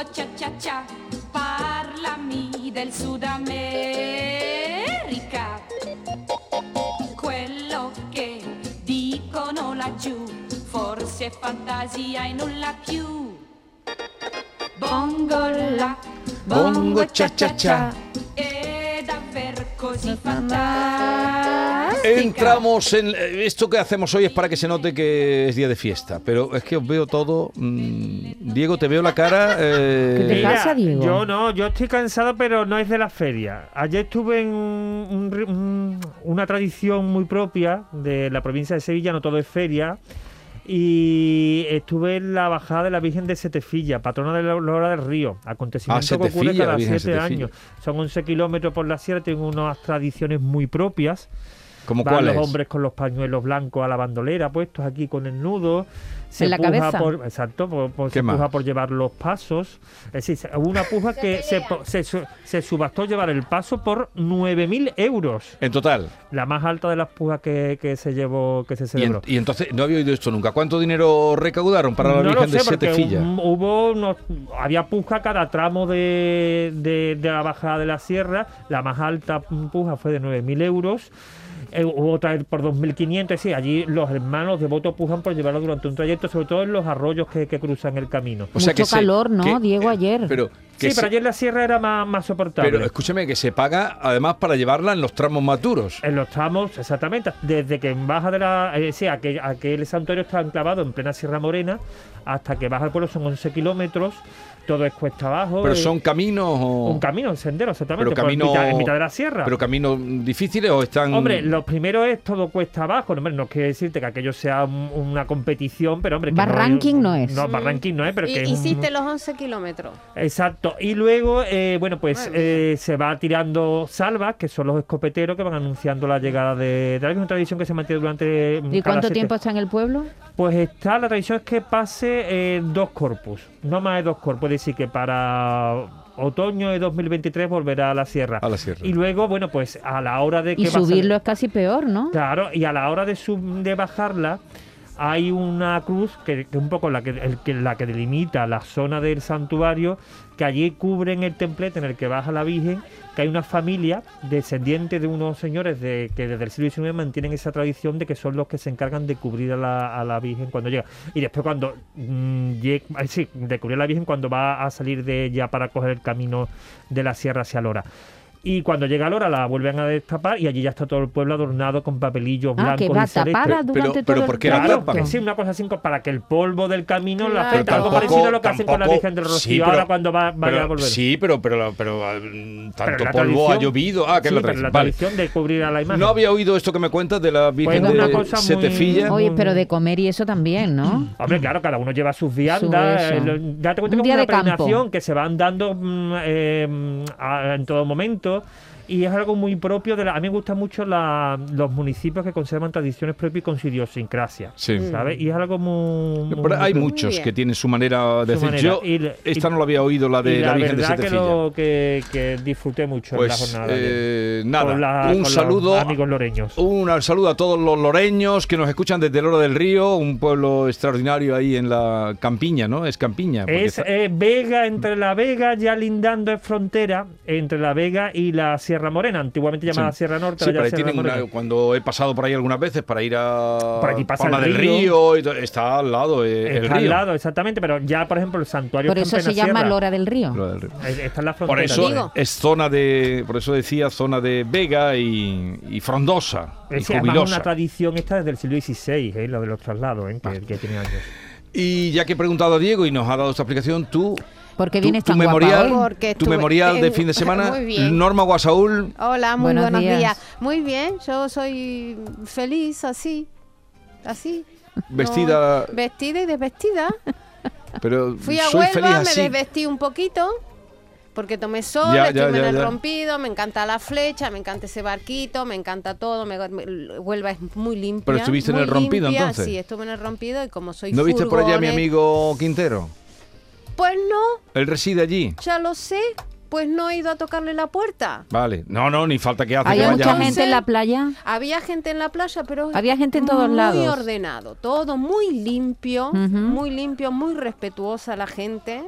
bongo cia cia cia, parlami del Sud America. Quello che dicono laggiù, forse è fantasia e nulla più. Bongo la, bongo cia cia cia, è davvero così fantastica. Entramos en... eh, Esto que hacemos hoy es para que se note que es día de fiesta, pero es que os veo todo... mm, Diego, te veo la cara... eh, ¿Qué te pasa, Diego? Yo no, yo estoy cansado, pero no es de la feria. Ayer estuve en un un- una tradición muy propia de la provincia de Sevilla, no todo es feria. Y estuve en la bajada de la Virgen de Setefilla, patrona de la Aurora del Río. Acontecimiento que ocurre cada siete años. Son 11 kilómetros por la sierra, tienen unas tradiciones muy propias. ¿Cómo Van cuál los es? hombres con los pañuelos blancos a la bandolera, puestos aquí con el nudo. Se ¿En la cabeza? Por, exacto, por, por- ¿Qué se más? puja por llevar los pasos. Es decir, se- hubo una puja que se, po- se, su- se subastó llevar el paso por 9.000 euros. En total. La más alta de las pujas que, que se llevó, que se Y, en- celebró. y entonces, no había oído esto nunca. ¿Cuánto dinero recaudaron para la no Virgen lo sé, de Setefilla? hu- hubo unos, había puja cada tramo de, de- de la bajada de la sierra. La más alta puja fue de 9.000 euros. Eh, hubo otra por 2.500. Sí, allí los hermanos devotos pujan por llevarlo durante un trayecto, sobre todo en los arroyos que, que cruzan el camino. O sea Mucho calor, ¿no, que- Diego, eh, ayer? Pero, que Sí, se- pero ayer la sierra era más, más soportable. pero escúchame, que se paga además para llevarla en los tramos más duros. En los tramos, exactamente, desde que baja de la. Eh, sí, aquel, aquel santuario está enclavado en plena Sierra Morena, hasta que baja al pueblo son 11 kilómetros, todo es cuesta abajo. Pero eh, son caminos o... Un camino, un sendero, exactamente, Pero camino- mitad- en mitad de la sierra. ¿Pero caminos difíciles o están...? Hombre, lo primero es todo cuesta abajo. No, hombre, no quiere decirte que aquello sea un- una competición, pero hombre. Barranking no es. No, barranking no es, pero Y- que es un- hiciste los 11 kilómetros. Exacto. Y luego, eh, bueno, pues eh, se va tirando salvas, que son los escopeteros que van anunciando la llegada de, de alguna tradición que se mantiene durante. mm, ¿Y cuánto siete- tiempo está en el pueblo? Pues está, la tradición es que pase eh, dos corpus, no más de dos corpus, es decir, que para otoño de 2023 volverá a la sierra. A la sierra. Y luego, bueno, pues a la hora de que Y a subirlo es casi peor, ¿no? Claro, y a la hora de, sub- de bajarla hay una cruz que, que un poco la que, la que delimita la zona del santuario, que allí cubren el templete en el que baja la Virgen, que hay una familia descendiente de unos señores de, que desde el siglo XIX mantienen esa tradición de que son los que se encargan de cubrir a la, Virgen cuando llega. Y después cuando mm, ay, sí, de cubrir a la Virgen cuando va a salir de ella para coger el camino de la sierra hacia Lora. Y cuando llega Lora la vuelven a destapar y allí ya está todo el pueblo adornado con papelillos Ah, blancos que va y tapada Pero- durante pero todo ¿por el qué la Claro, tapan? que sí, una cosa así co- para que el polvo del camino la Claro. afecte. Pero Algo tampoco- parecido a lo que hacen con la tampoco- Virgen del Rocío sí, ahora pero- cuando va, vaya Pero- a volver. Sí, pero, pero, pero, ah, mm, tanto la polvo ha llovido. Ah, que es sí, la pero tradición. la Vale. tradición de cubrir a la imagen. No había oído esto que me cuentas de la Virgen Pues una de cosa muy- Setefilla. Oye, pero de comer y eso también, ¿no? Hombre, claro, cada uno lleva sus viandas. Su eh, lo- ya te cuento Un como día una peregrinación que se van dando mm, eh, a- en todo momento. achou Y es algo muy propio de la. A mí me gustan mucho la- los municipios que conservan tradiciones propias y con su idiosincrasia. Sí. ¿Sabes? Y es algo muy. hay muy- muchos bien. que tienen su manera de Su decir. manera. Yo Y esta y- no la había oído, la de y la, la Virgen de verdad que, lo, que, que disfruté mucho en la Pues jornada. eh, nada, Con la- un con los saludo, amigos loreños. un saludo a todos los loreños que nos escuchan desde Lora del Río, un pueblo extraordinario ahí en la Campiña, ¿no? Es Campiña. Es está- eh, Vega, entre la Vega, ya lindando es frontera entre la Vega y la Sierra Morena, antiguamente llamada Sí. Sierra Norte, Sí, pero ya ahí Sierra tienen una- cuando he pasado por ahí algunas veces para ir a Por allí pasa Palma el del río. Río, y está al lado eh, el Está río. al lado, exactamente, pero ya, por ejemplo, el santuario Por eso se llama sierra. Lora del Río. Lora del Río. Eh, Está en la frontera. Por eso Digo. es zona de, por eso decía zona de Vega y, y frondosa y Es, además, es jubilosa. una tradición esta desde el siglo XVI, eh, lo de los traslados, eh, que, que tiene años. Y ya que he preguntado a Diego y nos ha dado esta explicación, tú ¿Por qué tu, vienes tu tan guapa memorial, hoy? Tu estuve memorial de en- fin de semana, Muy bien. Norma Guasaúl, Hola, muy Buenos buenos, días. días. Muy bien, yo soy feliz así. Así. vestida, No, vestida y desvestida. pero Fui a soy feliz Huelva, me desvestí un poquito. Porque tomé sol, Ya, estuve ya, en ya, el ya. rompido, me encanta la flecha, me encanta ese barquito, me encanta todo. Me, me- Huelva es muy limpia. Pero estuviste en el rompido, limpia, entonces. Sí, estuve en el rompido y como soy ¿No viste por allá a mi furgones- amigo Quintero? Pues no, Él reside allí. ya lo sé. Pues no he ido a tocarle la puerta. Vale. No, no, ni falta que hace que ¿Había mucha gente en la playa? Había gente en la playa, pero Había gente en todos muy lados. ordenado, todo muy limpio, muy limpio, muy respetuosa la gente.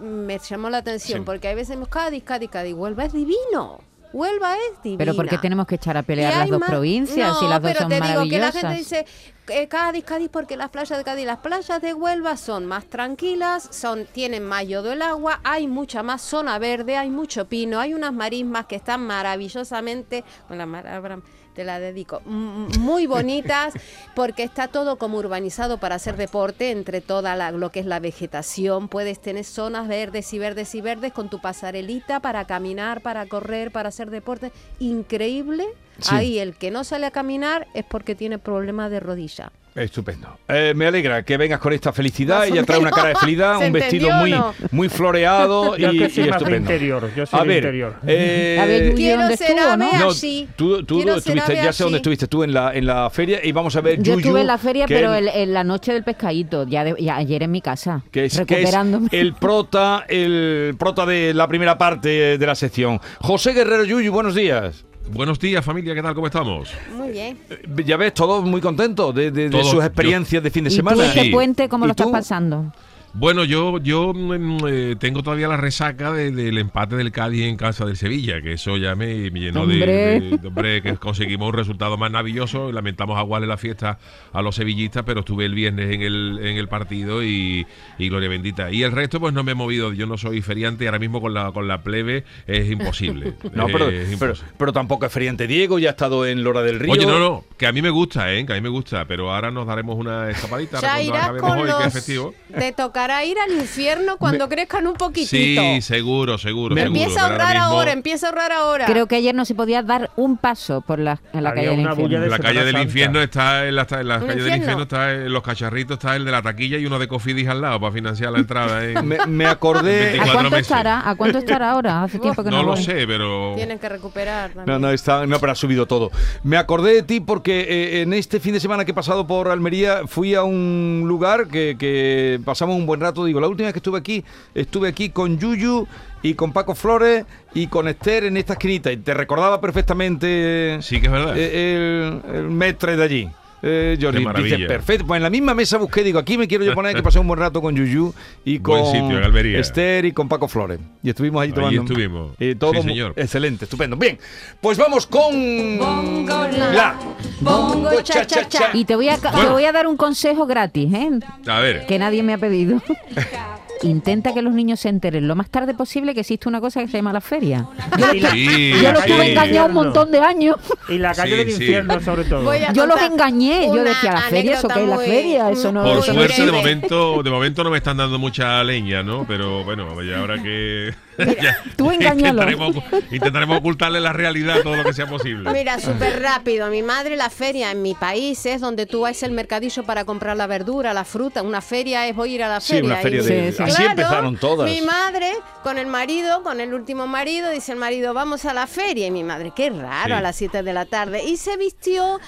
me llamó la atención, Sí. porque hay veces Cádiz, Cádiz, Cádiz, Huelva es divino. Huelva es divina. Pero ¿por qué tenemos que echar a pelear las dos más- provincias si No, las dos pero son te digo que la gente dice eh, Cádiz, Cádiz, porque las playas de Cádiz, las playas de Huelva son más tranquilas, son tienen más yodo el agua, hay mucha más zona verde, hay mucho pino, hay unas marismas que están maravillosamente, con la palabra te la dedico, muy bonitas, porque está todo como urbanizado para hacer deporte entre toda la- lo que es la vegetación. Puedes tener zonas verdes y verdes y verdes con tu pasarelita para caminar, para correr, para hacer deporte. Increíble. Sí. Ahí el que no sale a caminar es porque tiene problemas de rodilla. Estupendo. Eh, me alegra que vengas con esta felicidad. Ella trae una cara de felicidad, ¿Se un vestido muy, no? muy floreado y, Yo es que y soy más de estupendo. interior, yo soy A ver, interior. eh, A ver, Quiero ¿dónde ser estuvo, no? no, tú, tú estuviste, ya sé dónde estuviste tú en la, en la feria y vamos a ver Yo Yuyu, estuve en la feria, pero el- en la noche del pescadito, ya, de- ya ayer en mi casa, que es, que es recuperándome. el prota, el prota de la primera parte de la sección. José Guerrero Yuyu, buenos días. Buenos días, familia, ¿qué tal? ¿Cómo estamos? Muy bien. Ya ves, todos muy contentos de, de- de Todos, sus yo- experiencias de fin de ¿Y tú semana. este Sí. puente cómo ¿Y lo estás pasando? Bueno, yo, yo mm, eh, tengo todavía la resaca de- del empate del Cádiz en casa del Sevilla, que eso ya me, me llenó de, Hombre. de- de- hombre, que conseguimos un resultado más maravilloso. Lamentamos aguarle la fiesta a los sevillistas, pero estuve el viernes en el, en el partido y, y gloria bendita. Y el resto, pues no me he movido. Yo no soy feriante y ahora mismo con la, con la plebe es imposible. No, pero, Es pero, imposible. pero tampoco es feriante Diego, ya ha estado en Lora del Río. Oye, no, no, que a mí me gusta, ¿eh? Que a mí me gusta, pero ahora nos daremos una escapadita Ya irás cuando acabemos con hoy, que es los... festivo. Te tocará ir al infierno cuando crezcan un poquitito. Sí, seguro, seguro. Me- seguro, Empieza a pero ahora mismo- ahora, empieza a ahorrar ahora. Creo que ayer no se podía dar un paso por la, en la Había calle del infierno. de En la calle del infierno está en la, está en la ¿Un calle del infierno? infierno está en los cacharritos está el de la taquilla y uno de Cofidis al lado para financiar la entrada. ¿eh? Me, me acordé. 24 ¿A cuánto meses. estará? ¿A cuánto estará ahora? Hace tiempo que no, no lo voy. sé, pero Tienen que recuperar también. No, no, está, no, pero ha subido todo. Me acordé de ti porque eh, en este fin de semana que he pasado por Almería fui a un lugar que, que pasamos un buen rato. Digo, la última vez que estuve aquí, estuve aquí con Yuyu y con Paco Flores y con Esther en esta esquinita. Y te recordaba perfectamente sí que es verdad. eh, el, el metre de allí. Eh, Jordi, dice, perfecto. Pues en la misma mesa busqué, digo, aquí me quiero yo poner que pasé un buen rato con Yuyu y con sitio. Esther y con Paco Flores. Y estuvimos allí Ahí tomando. estuvimos. Y todo Sí, señor. excelente, estupendo. Bien, pues vamos con Bongo la bongo cha cha cha. Y te voy, a, te voy a dar un consejo gratis, ¿eh? A ver, que nadie me ha pedido. Intenta que los niños se enteren lo más tarde posible que existe una cosa que se llama la feria. Yo, Sí, yo los sí. tuve engañados un montón de años. Y la calle Sí, del sí. infierno, sobre todo. Yo los engañé. Yo decía, ¿la feria? ¿Eso qué es la feria? Eso no- por eso no suerte de momento, de momento no me están dando mucha leña, ¿no? Pero bueno, ya ahora que ya tú engáñalo. intentaremos, intentaremos ocultarle la realidad todo lo que sea posible. Mira, súper rápido. Mi madre, la feria en mi país es donde tú vas al mercadillo para comprar la verdura, la fruta. Una feria es voy a ir a la Sí, feria. una feria Y- de- Sí, sí. Así Claro, empezaron todas. Mi madre con el marido, con el último marido, dice el marido, vamos a la feria. Y mi madre, qué raro, Sí. a las 7 de la tarde. Y se vistió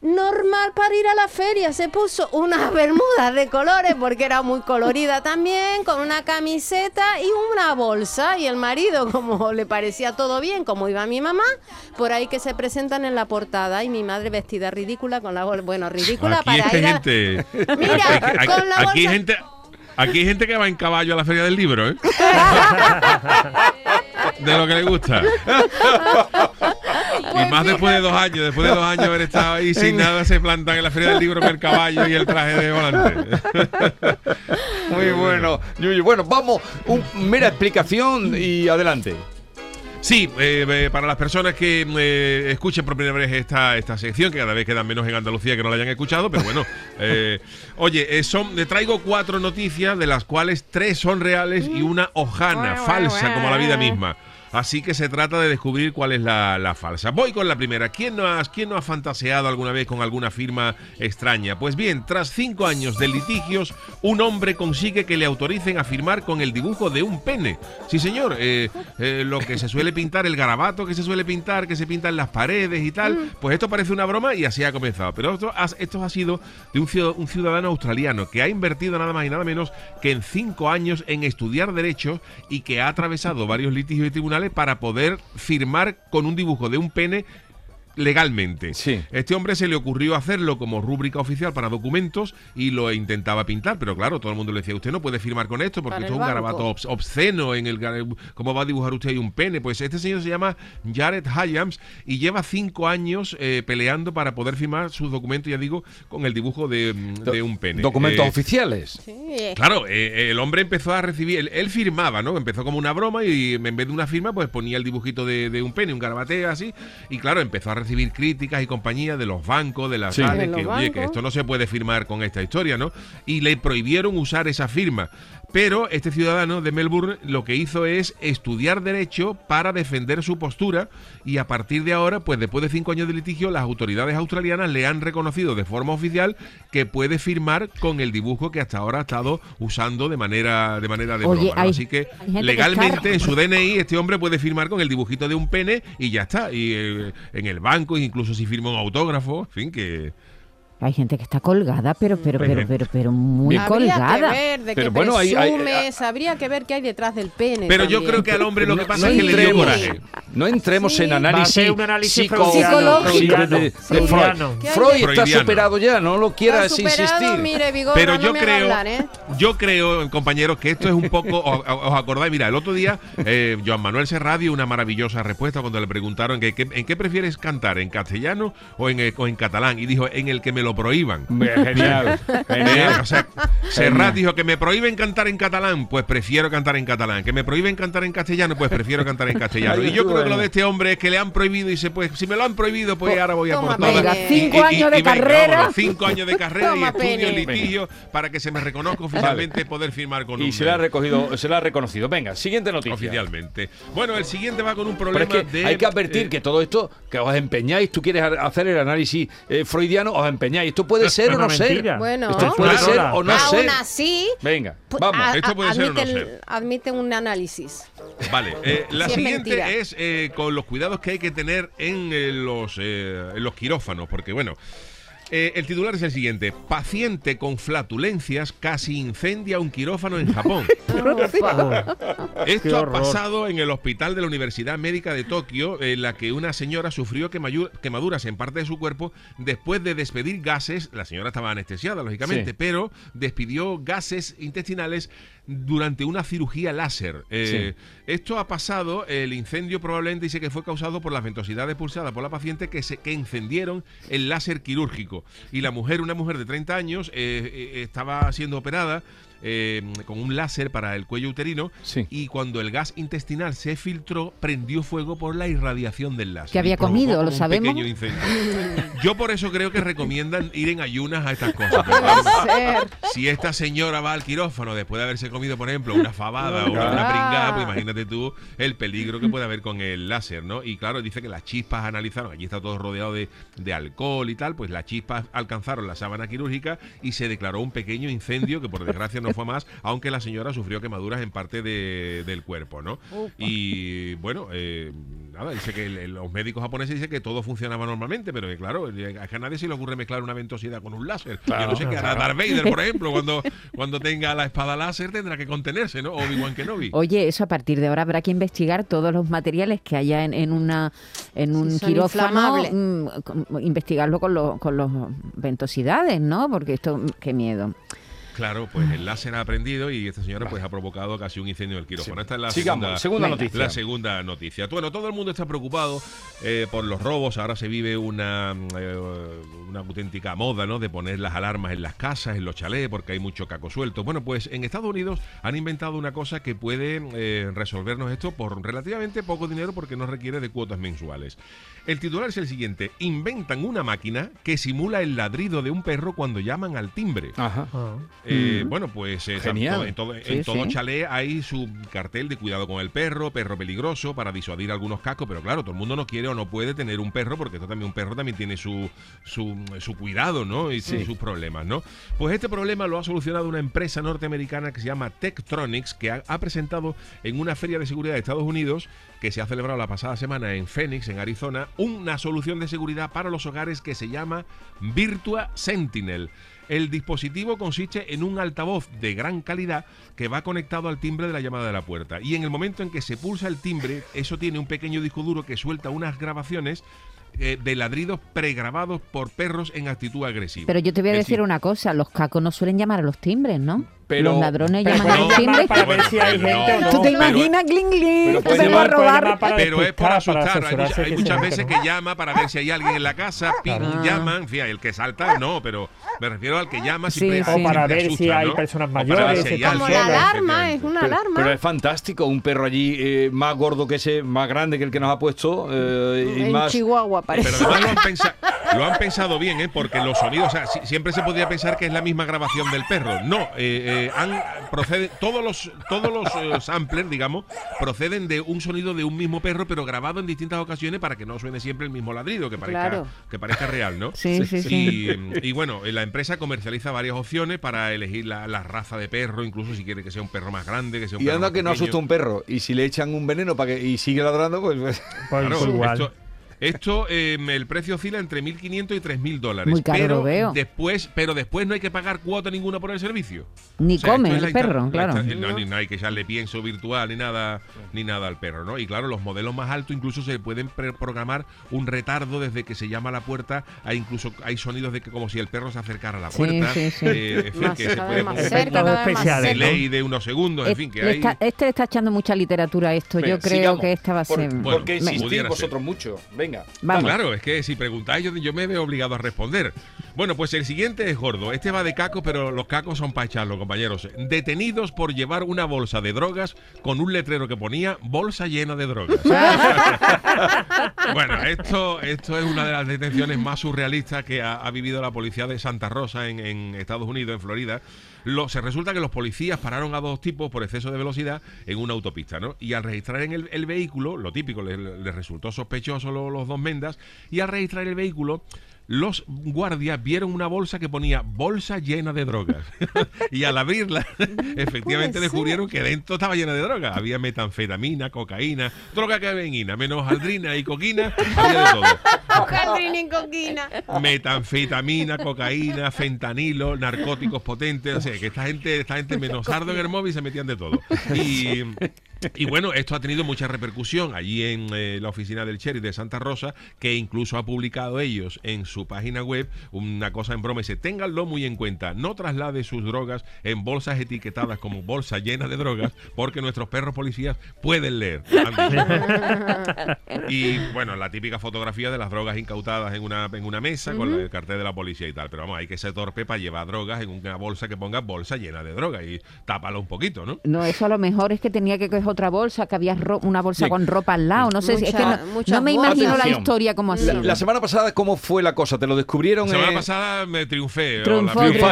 normal para ir a la feria. Se puso unas bermudas de colores porque era muy colorida también, con una camiseta y una bolsa. Y el marido, como le parecía todo bien, como iba mi mamá, por ahí que se presentan en la portada. Y mi madre vestida ridícula con la bolsa. Bueno, ridícula Aquí para ir a... gente, Mira, aquí, con la aquí bolsa- gente, aquí hay gente que va en caballo a la feria del libro, ¿eh? De lo que le gusta. Pues y más después de dos años, después de dos años de haber estado ahí sin nada, se plantan en la feria del libro con el caballo y el traje de volante. Muy bueno. Yuyu. Bueno, vamos, un mera explicación y adelante. Sí, eh, eh, para las personas que eh, escuchen por primera vez esta, esta sección, que cada vez quedan menos en Andalucía que no la hayan escuchado, pero bueno. eh, oye, son, le traigo cuatro noticias, de las cuales tres son reales y una hojana, falsa como la vida misma. Así que se trata de descubrir cuál es la, la falsa. Voy con la primera. ¿Quién no, ha, ¿Quién no ha fantaseado alguna vez con alguna firma extraña? Pues bien, tras cinco años de litigios, un hombre consigue que le autoricen a firmar con el dibujo de un pene. Sí, señor, eh, eh, lo que se suele pintar, el garabato que se suele pintar, que se pinta en las paredes y tal, pues esto parece una broma y así ha comenzado. Pero esto, ha- esto ha sido de un ciudad- un ciudadano australiano que ha invertido nada más y nada menos que en cinco años en estudiar derecho y que ha atravesado varios litigios y tribunales para poder firmar con un dibujo de un pene legalmente. Sí. Este hombre se le ocurrió hacerlo como rúbrica oficial para documentos y lo intentaba pintar, pero claro, todo el mundo le decía, usted no puede firmar con esto porque esto es un garabato obs- obsceno en el cómo va a dibujar usted ahí un pene. Pues este señor se llama Jared Hyams y lleva cinco años eh, peleando para poder firmar sus documentos, ya digo, con el dibujo de, mm, de un pene. Documentos Eh, oficiales. Sí, Claro, eh, el hombre empezó a recibir, él, él firmaba, ¿no? Empezó como una broma y en vez de una firma, pues ponía el dibujito de, de un pene, un garabateo así. Y claro, empezó a recibir críticas y compañía de los bancos, de las Sí. que, oye, que esto no se puede firmar con esta historia, ¿no? Y le prohibieron usar esa firma. Pero este ciudadano de Melbourne lo que hizo es estudiar derecho para defender su postura y a partir de ahora, pues después de cinco años de litigio, las autoridades australianas le han reconocido de forma oficial que puede firmar con el dibujo que hasta ahora ha estado usando de manera de manera de Oye, broma. ¿no? hay- Así que legalmente en su DNI este hombre puede firmar con el dibujito de un pene y ya está. Y eh, en el banco, incluso si firma un autógrafo, en fin, que Hay gente que está colgada, pero, pero, pero, pero, pero muy Habría colgada. que ver de Pero qué bueno, hay- hay- presumes, habría que ver qué hay detrás del pene. Pero yo creo que al hombre lo que pasa no es que le dio coraje. no entremos Sí. en análisis, análisis psico- freudiano, sí, de-. Freud. ¿Qué hay Freud está Freudiano. superado ya, no lo quieras superado, insistir. mire, Pero no yo creo, hablar, ¿eh? yo creo, compañeros, que esto es un poco. os, os acordáis, mira, el otro día, eh, Joan Manuel Serrat dio una maravillosa respuesta cuando le preguntaron que, que- en qué prefieres cantar, en castellano o en, eh, o en catalán. Y dijo, en el que me lo prohíban. Genial, genial. o sea, Serrat dijo que me prohíben cantar en catalán, pues prefiero cantar en catalán. Que me prohíben cantar en castellano, pues prefiero cantar en castellano. Y yo creo que lo de este hombre es que le han prohibido y dice, pues si me lo han prohibido, pues ahora voy a por todas. Y- cinco y- y- años de y carrera. cinco años de carrera y estudio, pene. litigio, para que se me reconozca oficialmente poder firmar con Y un se le ha recogido, se le ha reconocido. Venga, siguiente noticia. oficialmente. Bueno, el siguiente va con un Pero problema es que de hay que advertir eh, que todo esto, que os empeñáis, tú quieres ha- hacer el análisis eh, freudiano, os empeñáis. Esto puede ser o no ser. Bueno. Esto puede ser o no Aún ser. así, Venga, vamos. Esto puede ser o no admiten, ser. admiten un análisis. Vale, eh, la Sí, siguiente es eh, con los cuidados que hay que tener en eh, los, eh, en los quirófanos, porque bueno, eh, el titular es el siguiente: paciente con flatulencias casi incendia un quirófano en Japón. Esto ha pasado en el hospital de la Universidad Médica de Tokio, en la que una señora sufrió quemaduras en parte de su cuerpo después de despedir gases. La señora estaba anestesiada, lógicamente, Sí. pero despidió gases intestinales durante una cirugía láser. Eh, Esto ha pasado, el incendio probablemente dice que fue causado por las ventosidades pulsadas por la paciente que, se, que encendieron el láser quirúrgico. Y la mujer, una mujer de 30 años, eh, eh, estaba siendo operada. Eh, con un láser para el cuello uterino Sí. y cuando el gas intestinal se filtró prendió fuego por la irradiación del láser. ¿Qué había comido? ¿Lo un sabemos? pequeño incendio. Yo por eso creo que recomiendan ir en ayunas a estas cosas. Ser. Si esta señora va al quirófano después de haberse comido, por ejemplo, una fabada o una, una pringada, pues imagínate tú el peligro que puede haber con el láser, ¿no? Y claro, dice que las chispas analizaron, allí está todo rodeado de, de alcohol y tal, pues las chispas alcanzaron la sábana quirúrgica y se declaró un pequeño incendio que por desgracia no fue más, aunque la señora sufrió quemaduras en parte de- del cuerpo, ¿no? Y bueno, eh, nada, dice que el- los médicos japoneses dicen que todo funcionaba normalmente, pero que claro, a que a nadie se le ocurre mezclar una ventosidad con un láser. Yo no sé qué hará Darth Vader, por ejemplo, cuando, cuando tenga la espada láser tendrá que contenerse, ¿no? Obi-Wan Kenobi. Oye, eso a partir de ahora habrá que investigar todos los materiales que haya en, en una en un Sí, quirófano, mm, investigarlo con los con los ventosidades, ¿no? Porque esto, mm, qué miedo. Claro, pues el láser ha aprendido y esta señora pues ha provocado casi un incendio del quirófano. Esta es la Sigamos, segunda, noticia. La segunda noticia. Bueno, todo el mundo está preocupado eh, por los robos. Ahora se vive una, eh, una auténtica moda, ¿no? De poner las alarmas en las casas, en los chalés, porque hay mucho caco suelto. Bueno, pues en Estados Unidos han inventado una cosa que puede eh, resolvernos esto por relativamente poco dinero porque no requiere de cuotas mensuales. El titular es el siguiente. Inventan una máquina que simula el ladrido de un perro cuando llaman al timbre. Ajá. Ah. Eh, Mm. Bueno, pues eh, Genial. en todo, Sí, en todo sí. chalet hay su cartel de cuidado con el perro, perro peligroso, para disuadir algunos cascos, pero claro, todo el mundo no quiere o no puede tener un perro, porque esto también un perro también tiene su, su, su cuidado, ¿no? Y Sí. sus problemas, ¿no? Pues este problema lo ha solucionado una empresa norteamericana que se llama Tektronix, que ha, ha presentado en una feria de seguridad de Estados Unidos, que se ha celebrado la pasada semana en Phoenix, en Arizona, una solución de seguridad para los hogares que se llama Virtua Sentinel. El dispositivo consiste en un altavoz de gran calidad que va conectado al timbre de la llamada de la puerta. Y en el momento en que se pulsa el timbre, eso tiene un pequeño disco duro que suelta unas grabaciones eh, de ladridos pregrabados por perros en actitud agresiva. Pero yo te voy a Es decir una cosa, los cacos no suelen llamar a los timbres, ¿no? Pero- los ladrones Pero llaman a los timbres. para ver Bueno, si hay pero gente o no. no. ¿Tú te imaginas, Gling Gling, pero te va a robar? Pero es para asustar. Hay, mucha- hay muchas se veces que llama para ver si hay alguien en la casa, ping, Ah. llama, en fin, el que salta no, pero me refiero al que llama Sí, siempre sí. O para ver asusta, si hay ¿no? personas mayores, si hay Como la alarma, es una Pero, alarma. pero es fantástico, un perro allí eh, más gordo que ese, más grande que el que nos ha puesto eh, y en más... Chihuahua parece. Pero además lo han, pensa- lo han pensado bien, ¿eh? porque los sonidos, o sea, si- siempre se podría pensar que es la misma grabación del perro. No, eh, eh, han procede, todos los todos los eh, samplers, digamos, proceden de un sonido de un mismo perro, pero grabado en distintas ocasiones para que no suene siempre el mismo ladrido, que parezca, Claro. que parezca real, ¿no? Sí, sí, sí. Y, y bueno, eh, la empresa comercializa varias opciones para elegir la, la raza de perro, incluso si quiere que sea un perro más grande, que sea un Y perro anda más que no pequeño. asusta un perro. Y si le echan un veneno para que y sigue ladrando, pues... pues- Pues Claro, igual. Esto, esto, eh, el precio oscila entre 1.500 y 3.000 dólares. Muy caro pero lo veo. Después, pero después no hay que pagar cuota ninguna por el servicio. Ni O sea, come el perro, la claro. no, ni no hay que echarle pienso virtual ni nada, ni nada al perro, ¿no? Y claro, los modelos más altos incluso se pueden programar un retardo desde que se llama a la puerta. Hay incluso hay sonidos de que como si el perro se acercara a la Sí, puerta. sí, sí. eh, en fin, Más que se puede delay de unos segundos, en Eh, fin, que le hay... está- este le está echando mucha literatura a esto. Yo creo sigamos. que esta va a ser. ¿Por qué Me- insistís vosotros mucho? Venga. Vamos. Claro, es que si preguntáis yo, yo me veo obligado a responder. Bueno, pues el siguiente es gordo. Este va de caco, pero los cacos son para echarlo, compañeros. Detenidos por llevar una bolsa de drogas con un letrero que ponía bolsa llena de drogas. bueno, esto, esto es una de las detenciones más surrealistas que ha, ha vivido la policía de Santa Rosa en, en Estados Unidos, en Florida. Lo- se resulta que los policías pararon a dos tipos por exceso de velocidad en una autopista, ¿no? Y al registrar en el, vehículo, lo típico, les, les resultó sospechoso lo- los dos mendas, y al registrar el vehículo, los guardias vieron una bolsa que ponía bolsa llena de drogas. y al abrirla, efectivamente ser. descubrieron que dentro estaba llena de drogas. Había metanfetamina, cocaína, droga que venina, menos aldrina y coquina, había de todo en coquina. metanfetamina, cocaína, fentanilo, narcóticos potentes, o sea, que esta gente, esta gente menos sardo en el móvil se metían de todo. Y, y bueno, esto ha tenido mucha repercusión allí en eh, la oficina del sheriff de Santa Rosa, que incluso ha publicado ellos en su página web una cosa en broma, dice, ténganlo muy en cuenta, no traslade sus drogas en bolsas etiquetadas como bolsa llena de drogas, porque nuestros perros policías pueden leer. Y bueno, la típica fotografía de las drogas incautadas en una, en una mesa con el cartel de la policía y tal. Pero vamos, hay que ser torpe para llevar drogas en una bolsa que ponga bolsa llena de drogas y tápalo un poquito, ¿no? No, eso a lo mejor es que tenía que coger otra bolsa, que había ro- una bolsa Sí. con ropa al lado. No sé si es que Mucha- no, me imagino la historia como así. La, la semana pasada, ¿cómo fue la cosa? ¿Te lo descubrieron? La semana eh, pasada me triunfé. Triunfó, la triunfó.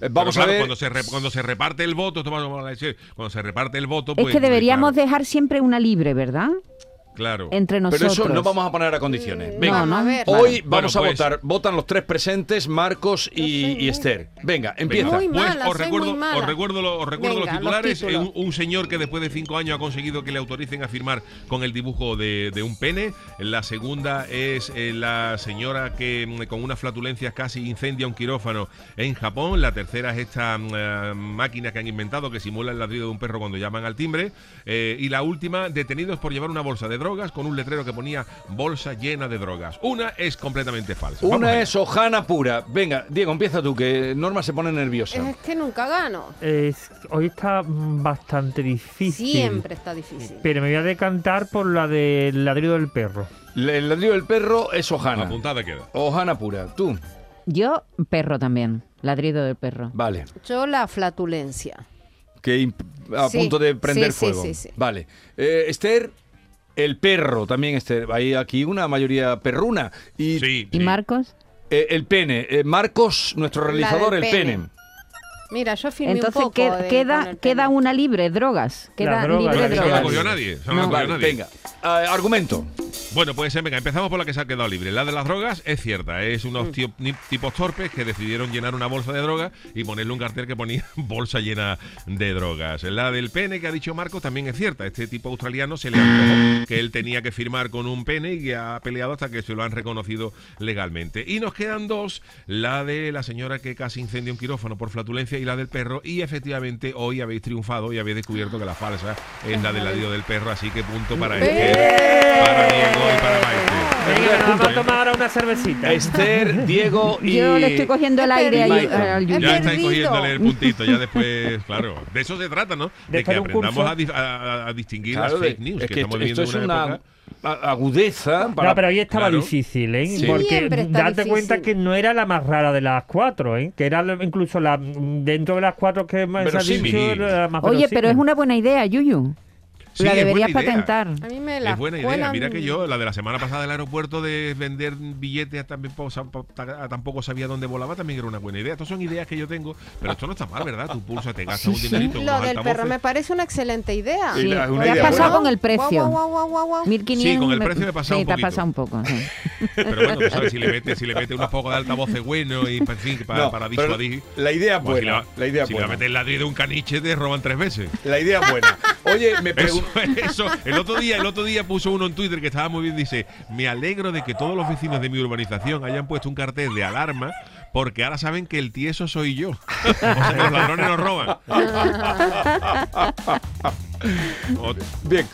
Pero vamos a claro, ver- Cuando se, re- cuando se reparte el voto, a cuando se reparte el voto, es pues, que deberíamos claro, dejar siempre una libre, ¿verdad? Claro. Entre Pero nosotros. eso no vamos a poner a condiciones. Mm, Venga, no, no. a ver. hoy Bueno, vamos a pues- votar. Votan los tres presentes, Marcos y, y Esther. Venga, empieza. Muy Pues os recuerdo, muy mala. os recuerdo, lo- os recuerdo Venga, los los titulares. Eh, títulos. un, un señor que después de cinco años ha conseguido que le autoricen a firmar con el dibujo de, de un pene. La segunda es eh, la señora que mm, con unas flatulencias casi incendia un quirófano en Japón. La tercera es esta mm, eh, máquina que han inventado que simula el ladrido de un perro cuando llaman al timbre. Eh, y la última, detenidos por llevar una bolsa de drogas con un letrero que ponía bolsa llena de drogas. Una es completamente falsa. Vamos Una es hojana pura. Venga, Diego, empieza tú, que Norma se pone nerviosa. Es que nunca gano. Es- hoy está bastante difícil. Siempre está difícil. Pero me voy a decantar por la del ladrido del perro. Le- El ladrillo del perro es hojana. Apuntada queda. Hojana pura. Tú. Yo, perro también. Ladrido del perro. Vale. Yo la flatulencia. Que imp- a Sí, punto de prender sí, sí, fuego. sí, sí. Vale. Eh, Esther, el perro también, Esther. Hay aquí una mayoría perruna. Y Sí, ¿Y sí. Marcos? eh, el pene. Eh, Marcos, nuestro realizador, el pene. pene. Mira, yo firmé Entonces un poco queda, de- queda, queda una libre, drogas. Queda droga, libre no la drogas. cogió nadie. No No. nadie. venga. Ah, argumento. Bueno, pues venga, empezamos por la que se ha quedado libre. La de las drogas es cierta. Es unos Mm. tipos torpes que decidieron llenar una bolsa de droga y ponerle un cartel que ponía bolsa llena de drogas. La del pene que ha dicho Marcos también es cierta. Este tipo australiano se le antojó que él tenía que firmar con un pene y ha peleado hasta que se lo han reconocido legalmente. Y nos quedan dos. La de la señora que casi incendia un quirófano por flatulencia y la del perro. Y efectivamente hoy habéis triunfado y habéis descubierto que la falsa es la del ladrillo del perro. Así que punto para Esther, para Diego Para Maite. Venga, nos vamos a tomar ahora una cervecita. Esther, Diego y. Yo le estoy cogiendo el aire al Yuyu. Ya estáis cogiéndole el puntito, ya después, claro. De eso se trata, ¿no? De, De que aprendamos a, a- a distinguir Claro, las fake news, es que, que estamos esto, viviendo esto es una, una época. agudeza para. No, pero hoy estaba claro. difícil, ¿eh? Sí. Porque date cuenta difícil. que no era la más rara de las cuatro, ¿eh? Que era incluso la dentro de las cuatro que más ha dicho era la más Oye, pero es una buena idea, Yuyu. Sí, la es deberías buena idea. patentar. A mí me la Es buena idea. Mira que yo, la de la semana pasada del aeropuerto de vender billetes también po- sa- po- ta- tampoco sabía dónde volaba, también era una buena idea. Estas son ideas que yo tengo, pero esto no está mal, ¿verdad? Tu pulsa te gastas un dinerito. Lo del perro me parece una excelente idea. Sí, la- una ¿Qué idea ha pasado con el precio? Guau, guau, guau, guau, guau. 1500. Sí, con el precio me he pasado Sí, un te ha poquito. pasado un poco. sí. Pero bueno, tú sabes, si le metes si le metes unos pocos de altavoces buenos y en fin, para, No, para disuadir. La idea es pues si le buena. va- La idea si le va a buena. meter el ladrillo de un caniche, te roban tres veces. La idea es buena. Oye, me Eso, pregunto. eso, el otro día, el otro día puso uno en Twitter que estaba muy bien, dice, me alegro de que todos los vecinos de mi urbanización hayan puesto un cartel de alarma porque ahora saben que el tieso soy yo. o sea que los ladrones nos roban. Bien.